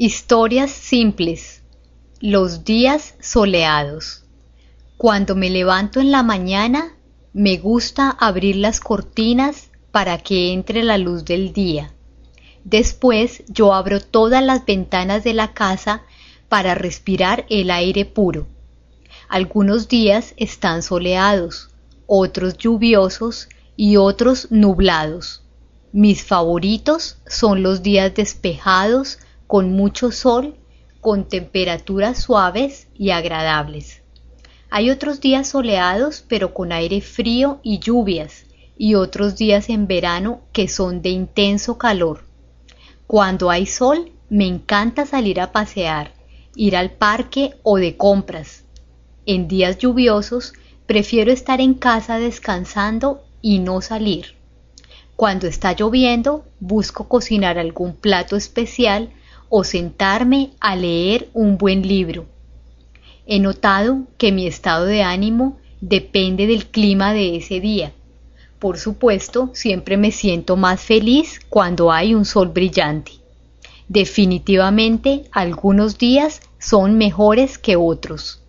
Historias simples. Los días soleados. Cuando me levanto en la mañana, me gusta abrir las cortinas para que entre la luz del día. Después yo abro todas las ventanas de la casa para respirar el aire puro. Algunos días están soleados, otros lluviosos y otros nublados. Mis favoritos son los días despejados, con mucho sol, con temperaturas suaves y agradables. Hay otros días soleados pero con aire frío y lluvias, y otros días en verano que son de intenso calor. Cuando hay sol, me encanta salir a pasear, ir al parque o de compras. En días lluviosos, prefiero estar en casa descansando y no salir. Cuando está lloviendo, busco cocinar algún plato especial o sentarme a leer un buen libro. He notado que mi estado de ánimo depende del clima de ese día. Por supuesto, siempre me siento más feliz cuando hay un sol brillante. Definitivamente, algunos días son mejores que otros.